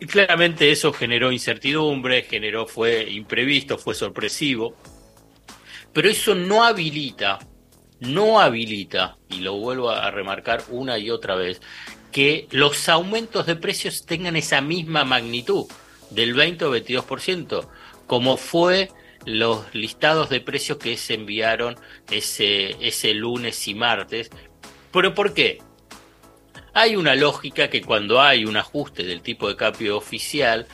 Y claramente eso generó incertidumbre, generó, fue imprevisto, fue sorpresivo, pero eso no habilita, no habilita, y lo vuelvo a remarcar una y otra vez, que los aumentos de precios tengan esa misma magnitud del 20 o 22%, como fue los listados de precios que se enviaron ese, ese lunes y martes. ¿Pero por qué? Hay una lógica que cuando hay un ajuste del tipo de cambio oficial,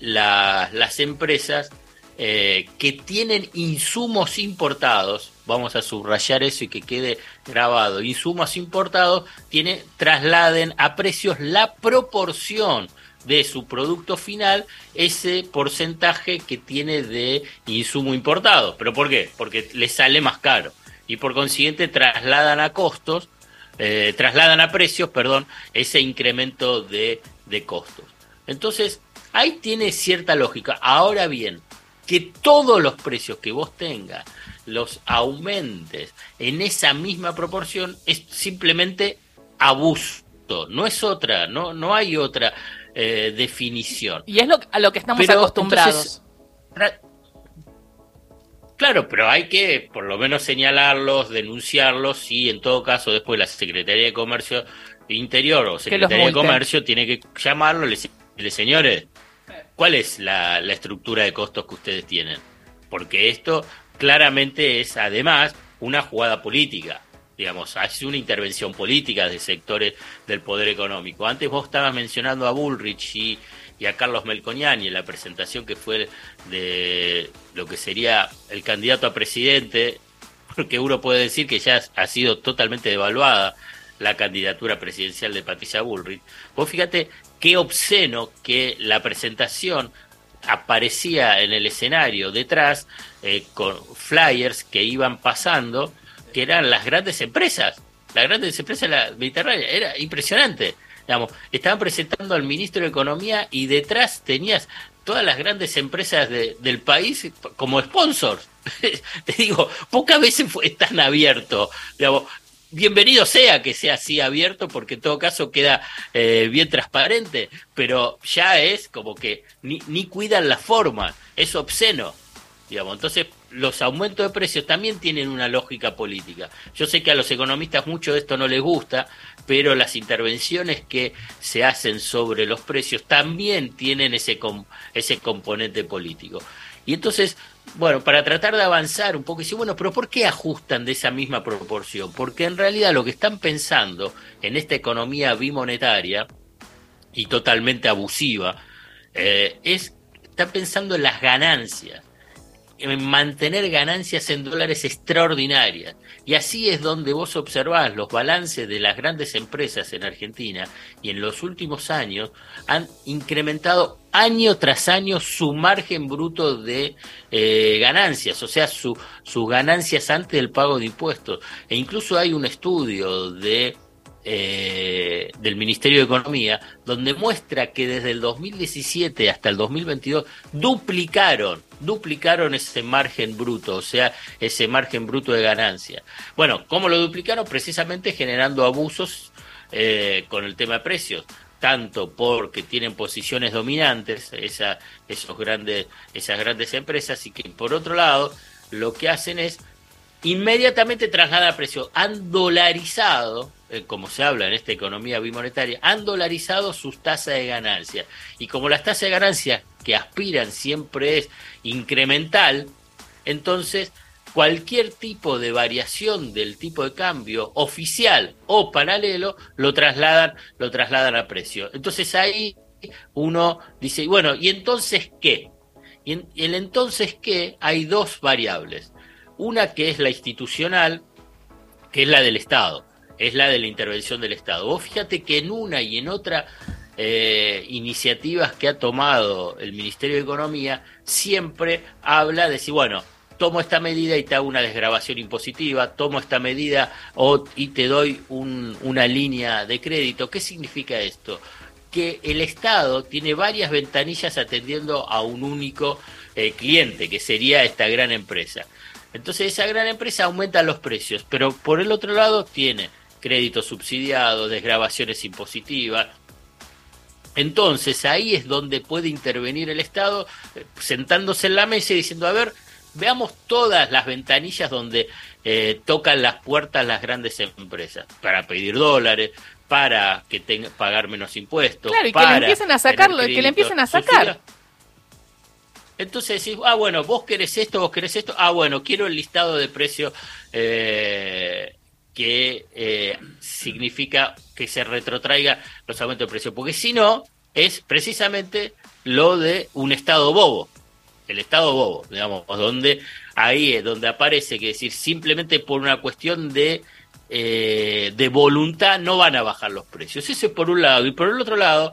las empresas eh, que tienen insumos importados, vamos a subrayar eso y que quede grabado, insumos importados, tiene, trasladen a precios la proporción de su producto final ese porcentaje que tiene de insumo importado. ¿Pero por qué? Porque le sale más caro y por consiguiente trasladan a costos eh, trasladan a precios, perdón, ese incremento de, de costos. Entonces, ahí tiene cierta lógica. Ahora bien, que todos los precios que vos tengas los aumentes en esa misma proporción es simplemente abuso. No es otra, no, no hay otra eh, definición. Y es lo, a lo que estamos acostumbrados. Claro, pero hay que por lo menos señalarlos, denunciarlos y en todo caso después la Secretaría de Comercio Interior o Secretaría de Comercio tiene que llamarlo y decirle, señores, ¿cuál es la, la estructura de costos que ustedes tienen? Porque esto claramente es además una jugada política digamos, hace una intervención política de sectores del poder económico. Antes vos estabas mencionando a Bullrich y y a Carlos Melconiani en la presentación que fue de lo que sería el candidato a presidente, porque uno puede decir que ya ha sido totalmente devaluada la candidatura presidencial de Patricia Bullrich. Vos fíjate qué obsceno que la presentación aparecía en el escenario detrás eh, con flyers que iban pasando, que eran las grandes empresas, las grandes empresas de la Mediterránea, era impresionante. Digamos, estaban presentando al ministro de Economía y detrás tenías todas las grandes empresas del país como sponsors. Te digo, pocas veces fue tan abierto. Digamos, bienvenido sea que sea así abierto, porque en todo caso queda eh, bien transparente, pero ya es como que ni, ni cuidan la forma, es obsceno. Digamos, entonces los aumentos de precios también tienen una lógica política. Yo sé que a los economistas mucho de esto no les gusta, pero las intervenciones que se hacen sobre los precios también tienen ese, ese componente político. Y entonces, bueno, para tratar de avanzar un poco, decir, bueno, pero ¿por qué ajustan de esa misma proporción? Porque en realidad lo que están pensando en esta economía bimonetaria y totalmente abusiva, eh, es, están pensando en las ganancias mantener ganancias en dólares extraordinarias. Y así es donde vos observás los balances de las grandes empresas en Argentina y en los últimos años han incrementado año tras año su margen bruto de eh, ganancias, o sea, su, sus ganancias antes del pago de impuestos. E incluso hay un estudio de eh, del Ministerio de Economía, donde muestra que desde el 2017 hasta el 2022 duplicaron, duplicaron ese margen bruto, o sea, ese margen bruto de ganancia. Bueno, ¿cómo lo duplicaron? Precisamente generando abusos eh, con el tema de precios tanto porque tienen posiciones dominantes esos grandes, esas grandes empresas y que por otro lado lo que hacen es inmediatamente trasladar a precio. Han dolarizado eh, como se habla en esta economía bimonetaria, han dolarizado sus tasas de ganancia. Y como las tasas de ganancia que aspiran siempre es incremental, entonces cualquier tipo de variación del tipo de cambio oficial o paralelo lo trasladan, lo trasladan a precio. Entonces ahí uno dice, bueno, ¿y entonces qué? Y en el entonces qué hay dos variables. Una que es la institucional, que es la del Estado es la de la intervención del Estado. Vos fíjate que en una y en otra eh, iniciativas que ha tomado el Ministerio de Economía, siempre habla de si, bueno, tomo esta medida y te hago una desgrabación impositiva, tomo esta medida y te doy una línea de crédito. ¿Qué significa esto? Que el Estado tiene varias ventanillas atendiendo a un único eh, cliente, que sería esta gran empresa. Entonces esa gran empresa aumenta los precios, pero por el otro lado tiene créditos subsidiados, desgrabaciones impositivas, Entonces ahí es donde puede intervenir el Estado, eh, sentándose en la mesa y diciendo, a ver, veamos todas las ventanillas donde eh, tocan las puertas las grandes empresas para pedir dólares, para que tenga pagar menos impuestos. Claro, y que le empiecen a sacarlo, que le empiecen a sacar. Entonces decís, ah, bueno, vos querés esto, vos querés esto, ah, bueno, quiero el listado de precios eh, que eh, significa que se retrotraiga los aumentos de precio, porque si no, es precisamente lo de un Estado bobo, el Estado bobo, digamos, donde ahí es donde aparece que decir, simplemente por una cuestión de, eh, de voluntad no van a bajar los precios. Ese por un lado, y por el otro lado,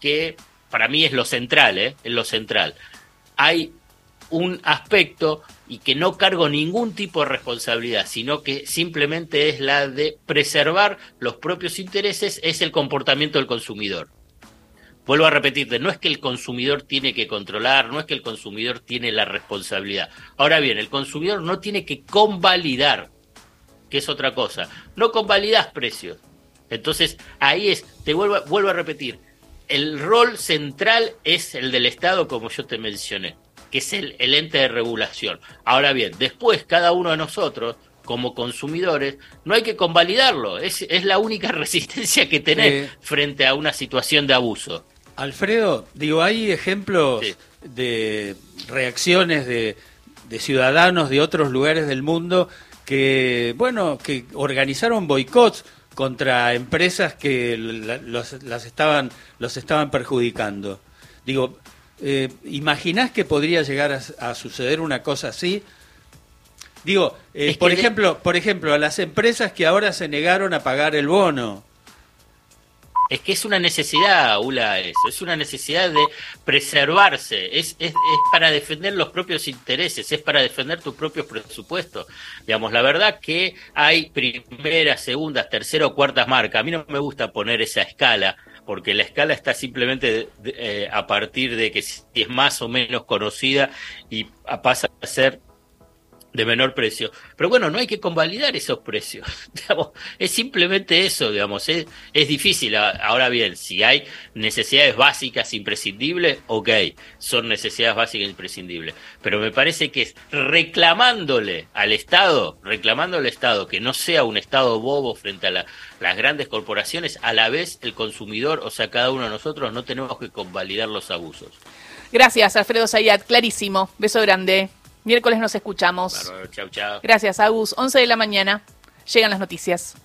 que para mí es lo central, es lo central hay un aspecto y que no cargo ningún tipo de responsabilidad, sino que simplemente es la de preservar los propios intereses, es el comportamiento del consumidor. Vuelvo a repetirte, no es que el consumidor tiene que controlar, no es que el consumidor tiene la responsabilidad. Ahora bien, el consumidor no tiene que convalidar, que es otra cosa. No convalidas precios. Entonces, ahí es, te vuelvo, vuelvo a repetir, el rol central es el del Estado, como yo te mencioné, que es el, ente de regulación. Ahora bien, después cada uno de nosotros, como consumidores, no hay que convalidarlo, es, es la única resistencia que tenés frente a una situación de abuso. Alfredo, digo, hay ejemplos de reacciones de, de ciudadanos de otros lugares del mundo que, bueno, que organizaron boicots contra empresas que los, las estaban, los estaban perjudicando. Digo, eh, ¿imaginás que podría llegar a, suceder una cosa así? Digo, eh, por ejemplo, por ejemplo, a las empresas que ahora se negaron a pagar el bono, es que es una necesidad, Ula, eso, es una necesidad de preservarse, es, es, para defender los propios intereses, es para defender tus propios presupuestos. Digamos, la verdad que hay primeras, segundas, terceras o cuartas marcas. A mí no me gusta poner esa escala, porque la escala está simplemente eh, a partir de que si es más o menos conocida y pasa a ser de menor precio. Pero bueno, no hay que convalidar esos precios. Digamos, es simplemente eso, digamos, es, es difícil. Ahora bien, si hay necesidades básicas imprescindibles, ok, son necesidades básicas imprescindibles. Pero me parece que es reclamándole al Estado, reclamando al Estado que no sea un Estado bobo frente a las grandes corporaciones, a la vez el consumidor, o sea, cada uno de nosotros, no tenemos que convalidar los abusos. Gracias, Alfredo Zayat, clarísimo. Beso grande. Miércoles nos escuchamos. chau, chau. Gracias, Agus. 11 de la mañana. Llegan las noticias.